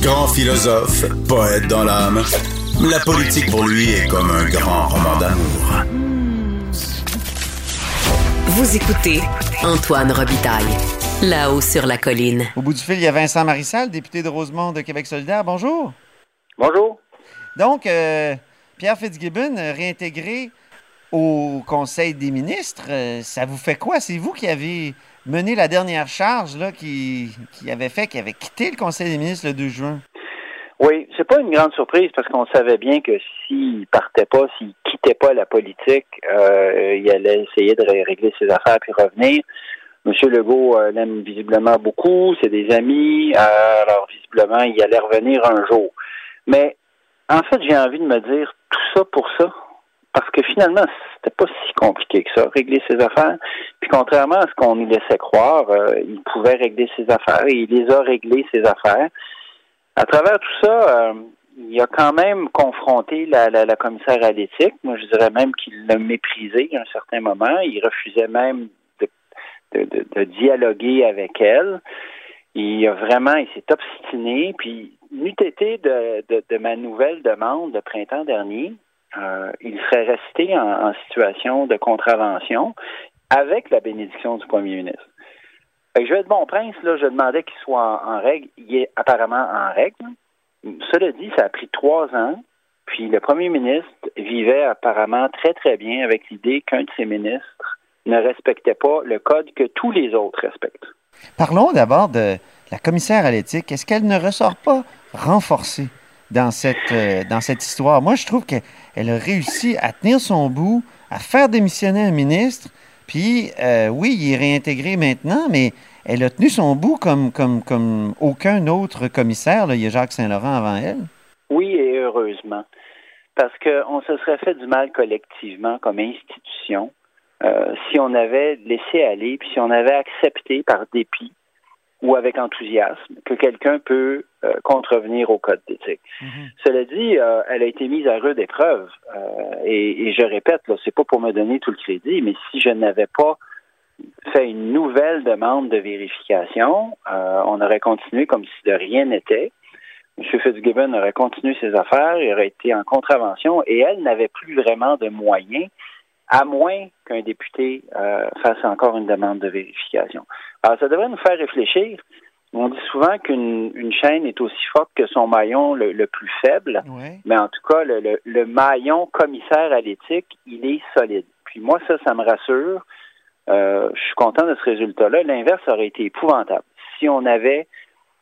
Grand philosophe, poète dans l'âme, la politique pour lui est comme un grand roman d'amour. Vous écoutez Antoine Robitaille, là-haut sur la colline. Au bout du fil, il y a Vincent Marissal, député de Rosemont de Québec solidaire. Bonjour. Bonjour. Donc, euh, Pierre Fitzgibbon, réintégré au Conseil des ministres, euh, ça vous fait quoi? C'est vous qui avez mené la dernière charge là, qui, qui avait fait, qui avait quitté le Conseil des ministres le 2 juin. Oui, c'est pas une grande surprise parce qu'on savait bien que s'il partait pas, s'il quittait pas la politique, euh, il allait essayer de régler ses affaires puis revenir. Monsieur Legault euh, l'aime visiblement beaucoup, c'est des amis, euh, alors visiblement il allait revenir un jour. Mais en fait, j'ai envie de me dire tout ça pour ça, parce que finalement, c'était pas si compliqué que ça, régler ses affaires. Contrairement à ce qu'on nous laissait croire, euh, il pouvait régler ses affaires et il les a réglées ses affaires. À travers tout ça, euh, il a quand même confronté la, la, commissaire à l'éthique. Moi, je dirais même qu'il l'a méprisé à un certain moment. Il refusait même de, de, de, dialoguer avec elle. Il a vraiment, il s'est obstiné. Puis, n'eût été de, de, ma nouvelle demande de printemps dernier, euh, il serait resté en, situation de contravention avec la bénédiction du premier ministre. je vais être bon prince, là, je demandais qu'il soit en, règle. Il est apparemment en règle. Cela dit, ça a pris trois ans. Puis le premier ministre vivait apparemment très, très bien avec l'idée qu'un de ses ministres ne respectait pas le code que tous les autres respectent. Parlons d'abord de la commissaire à l'éthique. Est-ce qu'elle ne ressort pas renforcée dans cette, euh, dans cette histoire? Moi, je trouve que elle a réussi à tenir son bout, à faire démissionner un ministre. Puis, euh, oui, il est réintégré maintenant, mais elle a tenu son bout comme, aucun autre commissaire. Il y a Jacques Saint-Laurent avant elle. Oui, et heureusement. Parce qu'on se serait fait du mal collectivement comme institution euh, si on avait laissé aller, puis si on avait accepté par dépit ou avec enthousiasme que quelqu'un peut euh, contrevenir au code d'éthique. Mhm. Cela dit, euh, elle a été mise à rude épreuve. Euh, et, je répète, là, c'est pas pour me donner tout le crédit, mais si je n'avais pas fait une nouvelle demande de vérification, on aurait continué comme si de rien n'était. M. Fitzgibbon aurait continué ses affaires, il aurait été en contravention et elle n'avait plus vraiment de moyens à moins qu'un député euh, fasse encore une demande de vérification. Alors, ça devrait nous faire réfléchir. On dit souvent qu'une chaîne est aussi forte que son maillon le, plus faible, mais en tout cas, le, maillon commissaire à l'éthique, il est solide. Puis moi, ça, ça me rassure. Euh, je suis content de ce résultat-là. L'inverse aurait été épouvantable. Si on avait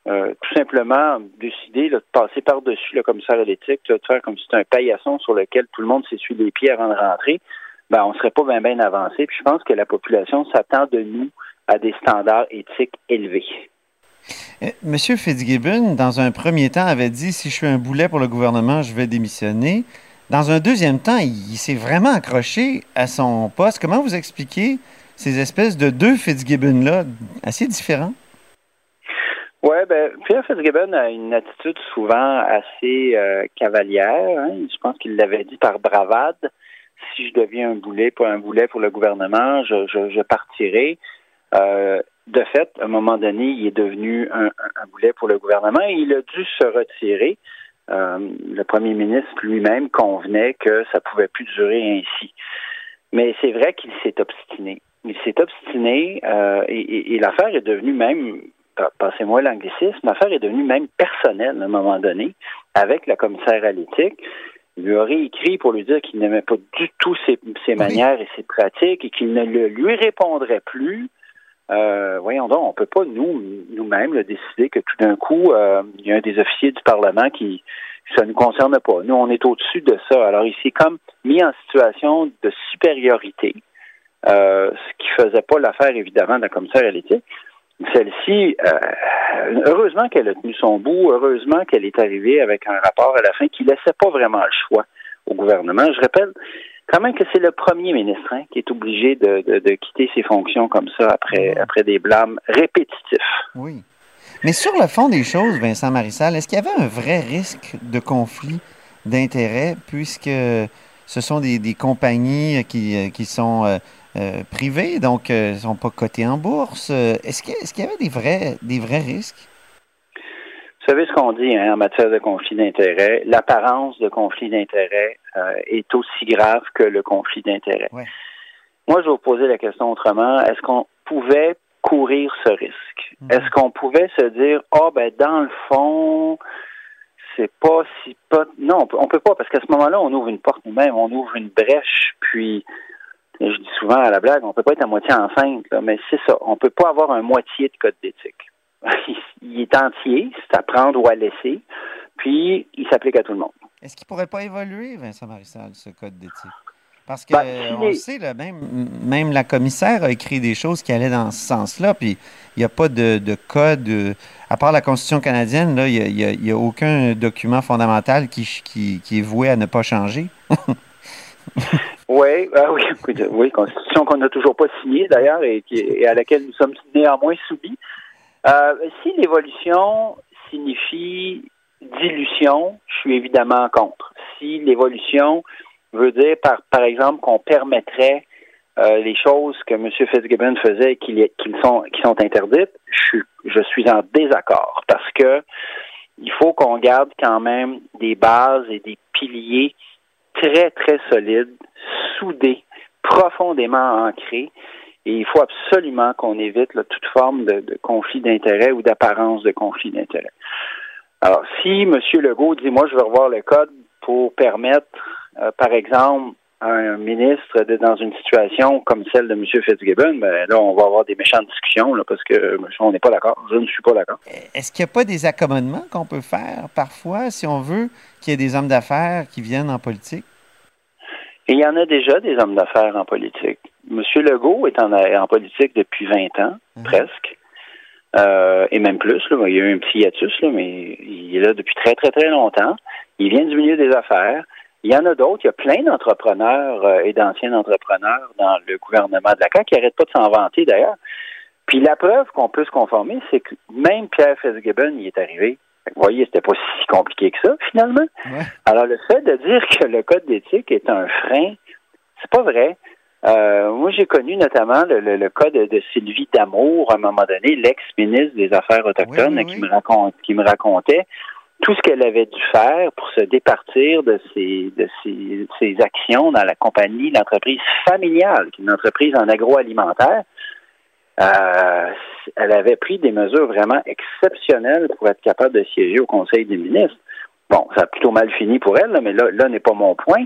euh, tout simplement décidé de passer par-dessus le commissaire à l'éthique, de faire comme si c'était un paillasson sur lequel tout le monde s'essuie les pieds avant de rentrer, ben, on ne serait pas bien bien avancé. Puis je pense que la population s'attend de nous à des standards éthiques élevés. Euh, Monsieur Fitzgibbon, dans un premier temps, avait dit si je suis un boulet pour le gouvernement, je vais démissionner. Dans un deuxième temps, il, s'est vraiment accroché à son poste. Comment vous expliquez ces espèces de deux Fitzgibbon-là, assez différents? Oui, ben, Pierre Fitzgibbon a une attitude souvent assez euh, cavalière. Hein. Je pense qu'il l'avait dit par bravade si je deviens un boulet, pour un boulet pour le gouvernement, je, je, partirai. Euh, de fait, à un moment donné, il est devenu un, boulet pour le gouvernement et il a dû se retirer. Euh, le premier ministre lui-même convenait que ça pouvait plus durer ainsi. Mais c'est vrai qu'il s'est obstiné. Il s'est obstiné euh, et, et l'affaire est devenue même, passez-moi l'anglicisme, l'affaire est devenue même personnelle à un moment donné avec la commissaire à l'éthique lui aurait écrit pour lui dire qu'il n'aimait pas du tout ses, manières et ses pratiques et qu'il ne le lui répondrait plus. Euh, voyons donc, on peut pas nous nous-mêmes décider que tout d'un coup euh, il y a un des officiers du Parlement qui ça ne nous concerne pas. Nous, on est au-dessus de ça. Alors, il s'est comme mis en situation de supériorité, euh, ce qui faisait pas l'affaire, évidemment, de la commissaire à l'éthique. Celle-ci, euh, heureusement qu'elle a tenu son bout, heureusement qu'elle est arrivée avec un rapport à la fin qui laissait pas vraiment le choix au gouvernement. Je rappelle quand même que c'est le premier ministre hein, qui est obligé de, de, quitter ses fonctions comme ça après, après des blâmes répétitifs. Oui. Mais sur le fond des choses, Vincent Marissal, est-ce qu'il y avait un vrai risque de conflit d'intérêts puisque ce sont des, des compagnies qui, qui sont euh, euh, privés, donc euh, ne sont pas cotés en bourse? Euh, est-ce qu'il y avait des vrais, des vrais risques? Vous savez ce qu'on dit hein, en matière de conflit d'intérêts, l'apparence de conflit d'intérêts euh, est aussi grave que le conflit d'intérêts. Ouais. Moi, je vais vous poser la question autrement. Est-ce qu'on pouvait courir ce risque? Mhm. Est-ce qu'on pouvait se dire, ah, ben, dans le fond, c'est pas si pas. Non, on peut, on peut pas, parce qu'à ce moment-là, on ouvre une porte nous-mêmes, on ouvre une brèche, puis je dis souvent à la blague, on peut pas être à moitié enceinte, là, mais c'est ça. On peut pas avoir un moitié de code d'éthique. il est entier, c'est à prendre ou à laisser, puis il s'applique à tout le monde. Est-ce qu'il pourrait pas évoluer, Vincent Marissal, ce code d'éthique? Parce que Ben, on sait, là, même, même la commissaire a écrit des choses qui allaient dans ce sens-là, puis il n'y a pas de, de code, euh, à part la Constitution canadienne, là, il n'y a, a- a aucun document fondamental qui, qui, qui est voué à ne pas changer. Oui, ah oui, écoute, oui, constitution qu'on n'a toujours pas signée d'ailleurs et, et à laquelle nous sommes néanmoins soumis. Euh, si l'évolution signifie dilution, je suis évidemment contre. Si l'évolution veut dire, par, par exemple, qu'on permettrait euh, les choses que M. Fitzgibbon faisait qui, qui sont, qui sont interdites, je je suis en désaccord parce que il faut qu'on garde quand même des bases et des piliers très, très solides, soudés, profondément ancrés. Et il faut absolument qu'on évite toute forme de, conflit d'intérêt ou d'apparence de conflit d'intérêt. Alors, si M. Legault dit, moi, je veux revoir le code pour permettre, euh, par exemple, à un ministre d'être dans une situation comme celle de M. Fitzgibbon, ben là, on va avoir des méchantes discussions parce que euh, on n'est pas d'accord. Je ne suis pas d'accord. Est-ce qu'il n'y a pas des accommodements qu'on peut faire parfois, si on veut qu'il y ait des hommes d'affaires qui viennent en politique? Et il y en a déjà des hommes d'affaires en politique. M. Legault est en, en politique depuis 20 ans, Mhm. presque. Euh, et même plus, là. il y a eu un petit hiatus, là, mais il est là depuis très, très, très longtemps. Il vient du milieu des affaires. Il y en a d'autres. Il y a plein d'entrepreneurs euh, et d'anciens entrepreneurs dans le gouvernement de la CAQ qui n'arrêtent pas de s'en vanter, d'ailleurs. Puis la preuve qu'on peut se conformer, c'est que même Pierre Fitzgibbon y est arrivé. Vous voyez, c'était pas si compliqué que ça, finalement. Ouais. Alors, le fait de dire que le code d'éthique est un frein, c'est pas vrai. Euh, moi, j'ai connu notamment le, le, le cas de, de Sylvie Damour, à un moment donné, l'ex-ministre des Affaires autochtones, Oui, oui, Qui, me raconte, qui me racontait tout ce qu'elle avait dû faire pour se départir de ses, de ses, ses actions dans la compagnie, l'entreprise familiale, qui est une entreprise en agroalimentaire. Euh, elle avait pris des mesures vraiment exceptionnelles pour être capable de siéger au Conseil des ministres. Bon, ça a plutôt mal fini pour elle, là, mais là, là n'est pas mon point.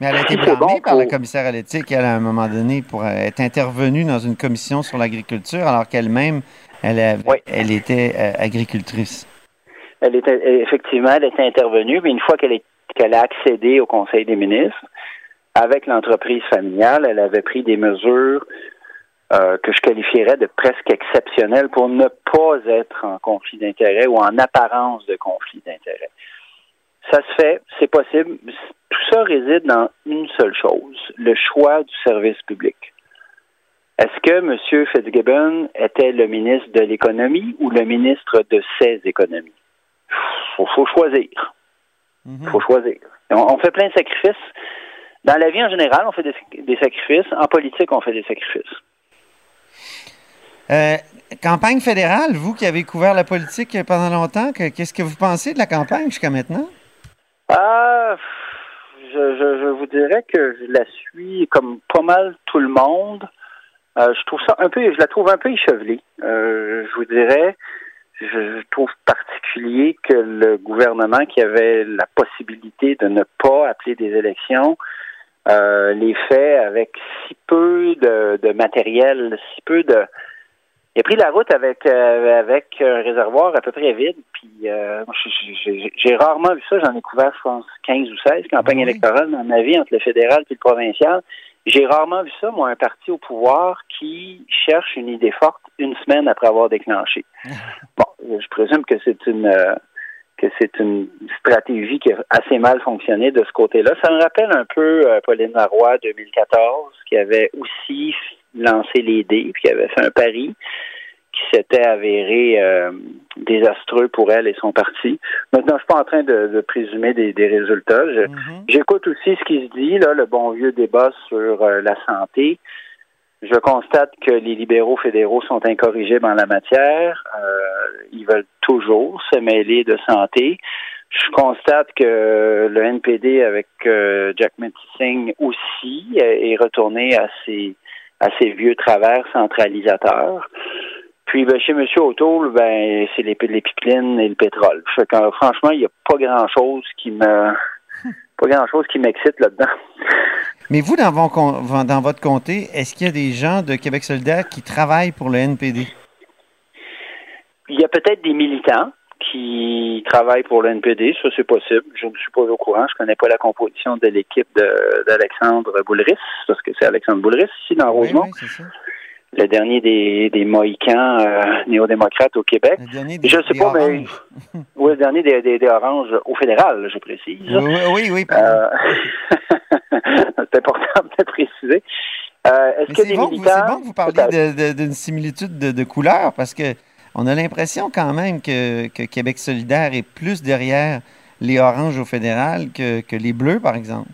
Mais elle a été blâmée bon par pour- commissaire à l'éthique, elle, à un moment donné, pour euh, être intervenue dans une commission sur l'agriculture, alors qu'elle-même, elle, avait- Oui. elle était euh, agricultrice. Elle était effectivement, elle était intervenue, mais une fois qu'elle a accédé au Conseil des ministres, avec l'entreprise familiale, elle avait pris des mesures euh, que je qualifierais de presque exceptionnelles pour ne pas être en conflit d'intérêt ou en apparence de conflit d'intérêt. Ça se fait, c'est possible. Tout ça réside dans une seule chose, le choix du service public. Est-ce que M. Fitzgibbon était le ministre de l'économie ou le ministre de ses économies? Faut, faut choisir. Mhm. faut choisir. On, on fait plein de sacrifices. Dans la vie en général, on fait des, des sacrifices. En politique, on fait des sacrifices. Euh, campagne fédérale, vous qui avez couvert la politique pendant longtemps, que- qu'est-ce que vous pensez de la campagne jusqu'à maintenant? Ah, je, je, vous dirais que je la suis comme pas mal tout le monde. Euh, je trouve ça un peu, je la trouve un peu échevelée. Euh, je vous dirais, je, trouve particulier que le gouvernement qui avait la possibilité de ne pas appeler des élections les fait avec si peu de matériel, si peu de. Il a pris la route avec euh, avec un réservoir à peu près vide. Puis euh, j'ai- rarement vu ça. J'en ai couvert, je pense, 15 ou 16 campagnes Oui. électorales dans ma vie entre le fédéral et le provincial. J'ai rarement vu ça, moi, un parti au pouvoir qui cherche une idée forte une semaine après avoir déclenché. Bon, je présume que c'est une euh, que c'est une stratégie qui a assez mal fonctionné de ce côté-là. Ça me rappelle un peu euh, Pauline Marois 2014, qui avait aussi lancé les dés, puis qui avait fait un pari qui s'était avéré euh, désastreux pour elle et son parti. Maintenant, je suis pas en train de, de présumer des, des résultats. Mhm. J'écoute aussi ce qui se dit, là, le bon vieux débat sur euh, la santé. Je constate que les libéraux fédéraux sont incorrigibles en la matière. Euh, ils veulent toujours se mêler de santé. Je constate que le NPD avec Jack Singh aussi est retourné à ses, à ses vieux travers centralisateurs. Puis ben, chez M. O'Toole, ben, c'est les, les pipelines et le pétrole. Fait que, franchement, il n'y a pas grand chose qui me pas grand chose qui m'excite là-dedans. Mais vous, dans, dans votre comté, est-ce qu'il y a des gens de Québec solidaire qui travaillent pour le NPD? Il y a peut-être des militants qui travaillent pour le NPD, ça c'est possible. Je ne suis pas au courant, je ne connais pas la composition de l'équipe d'Alexandre Boulris, parce que c'est Alexandre Boulris ici dans Rosemont. Oui, le dernier des, des Mohicans euh, néo-démocrates au Québec. Le dernier des, je sais pas, mais oui, le dernier des, des, des, Oranges au fédéral, je précise. Oui, oui, oui. Euh... C'est important de préciser. Euh, est-ce que bon. C'est bon que vous parliez d'une similitude de, de couleur parce que on a l'impression quand même que, que, Québec solidaire est plus derrière les oranges au fédéral que, que les bleus, par exemple.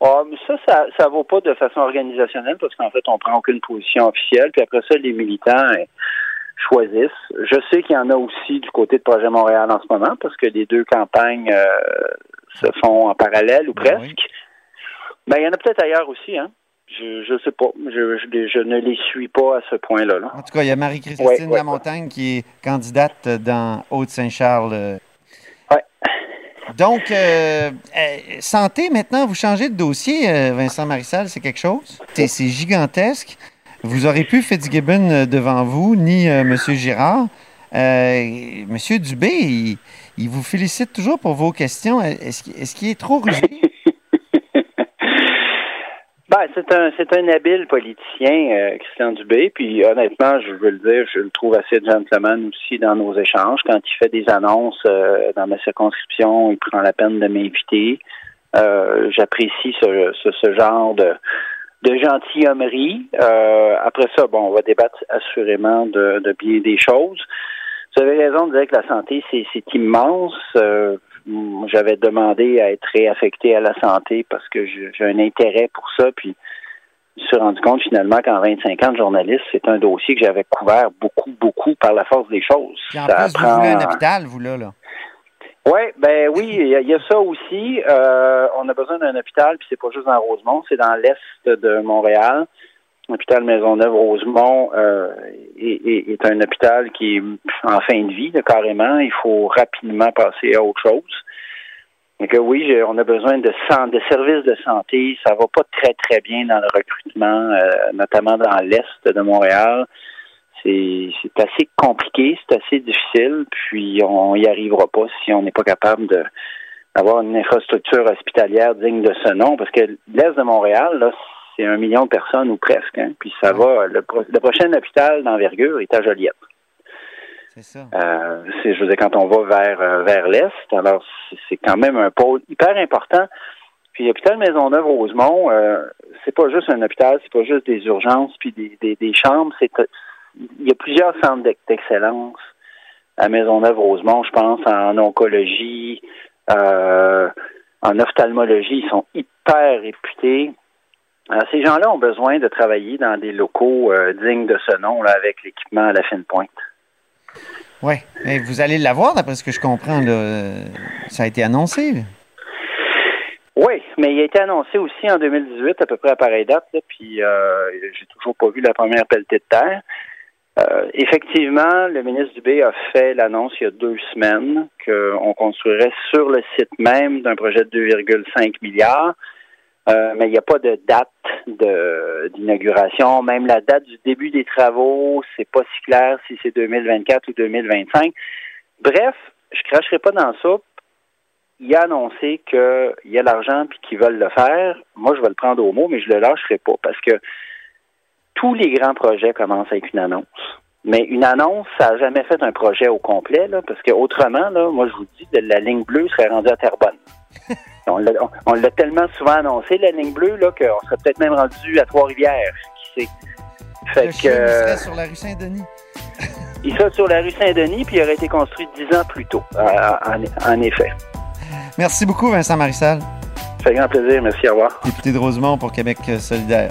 Ah, mais ça, ça, ça vaut pas de façon organisationnelle parce qu'en fait, on prend aucune position officielle. Puis après ça, les militants euh, choisissent. Je sais qu'il y en a aussi du côté de Projet Montréal en ce moment parce que les deux campagnes euh, se font en parallèle ou ben presque. Mais il y en a peut-être ailleurs aussi, hein. Je ne sais pas. Je, je, ne les suis pas à ce point-là. Là. En tout cas, il y a Marie-Christine Lamontagne qui est candidate dans Haute-Saint-Charles. Euh, oui. Donc, euh, euh, santé, maintenant, vous changez de dossier, euh, Vincent Marissal, c'est quelque chose? C'est gigantesque. Vous aurez pu Fitzgibbon devant vous, ni M. Girard. M. Dubé, il, vous félicite toujours pour vos questions. Est-ce qu'il est trop rusé? Ben, c'est un c'est un habile politicien, euh, Christian Dubé. Puis honnêtement, je veux le dire, je le trouve assez gentleman aussi dans nos échanges. Quand il fait des annonces euh, dans ma circonscription, il prend la peine de m'inviter. Euh, j'apprécie ce, ce, genre de de gentilhommerie. après ça, bon, on va débattre assurément de, de bien des choses. Vous avez raison de dire que la santé, c'est immense j'avais demandé à être réaffecté à la santé parce que j'ai un intérêt pour ça. Puis, je me suis rendu compte finalement qu'en 25 ans de journaliste, c'est un dossier que j'avais couvert beaucoup, beaucoup par la force des choses. Puis en plus, vous voulez un hôpital, vous, là, là. Oui, ben oui, il y, a ça aussi. Euh, on a besoin d'un hôpital, puis c'est pas juste dans Rosemont, c'est dans l'est de Montréal. L'hôpital Maisonneuve-Rosemont euh, est, est, un hôpital qui est en fin de vie, carrément. Il faut rapidement passer à autre chose. Et que oui, on a besoin de, de services de santé. Ça va pas très, très bien dans le recrutement, euh, notamment dans l'Est de Montréal. C'est assez compliqué, c'est assez difficile, puis on n'y arrivera pas si on n'est pas capable de d'avoir une infrastructure hospitalière digne de ce nom, parce que l'Est de Montréal, là, c'est un million de personnes ou presque. Hein. Puis ça va. Le, prochain hôpital d'envergure est à Joliette. C'est ça. Euh, c'est, je veux dire, quand on va vers euh, vers l'est, alors c'est quand même un pôle hyper important. Puis l'hôpital Maisonneuve-Rosemont, euh, c'est pas juste un hôpital, c'est pas juste des urgences puis des, des, chambres. C'est il y a plusieurs centres d'excellence à Maisonneuve-Rosemont, je pense, en oncologie, euh, en ophtalmologie, ils sont hyper réputés. Alors, ces gens-là ont besoin de travailler dans des locaux euh, dignes de ce nom, là, avec l'équipement à la fine pointe. Oui, mais vous allez l'avoir, d'après ce que je comprends. Là. Ça a été annoncé. Oui, mais il a été annoncé aussi en 2018, à peu près à pareille date, là, puis euh, j'ai toujours pas vu la première pelletée de terre. Euh, effectivement, le ministre Dubé a fait l'annonce il y a deux semaines qu'on construirait sur le site même d'un projet de 2,5 milliards euh, mais il n'y a pas de date d'inauguration. Même la date du début des travaux, c'est pas si clair si c'est 2024 ou 2025. Bref, je cracherai pas dans ça. Il a annoncé qu'il y a l'argent puis qu'ils veulent le faire. Moi, je vais le prendre au mot, mais je le lâcherai pas parce que tous les grands projets commencent avec une annonce. Mais une annonce, ça n'a jamais fait un projet au complet, là, parce que autrement, là, moi je vous dis, la ligne bleue serait rendue à Terrebonne. On l'a tellement souvent annoncé, la ligne bleue, là, qu'on serait peut-être même rendu à Trois-Rivières, qui sait. Fait que, il serait sur la rue Saint-Denis. il serait sur la rue Saint-Denis, puis il aurait été construit dix ans plus tôt, en, effet. Merci beaucoup, Vincent Marissal. Ça fait grand plaisir. Merci, au revoir. Député de Rosemont pour Québec solidaire.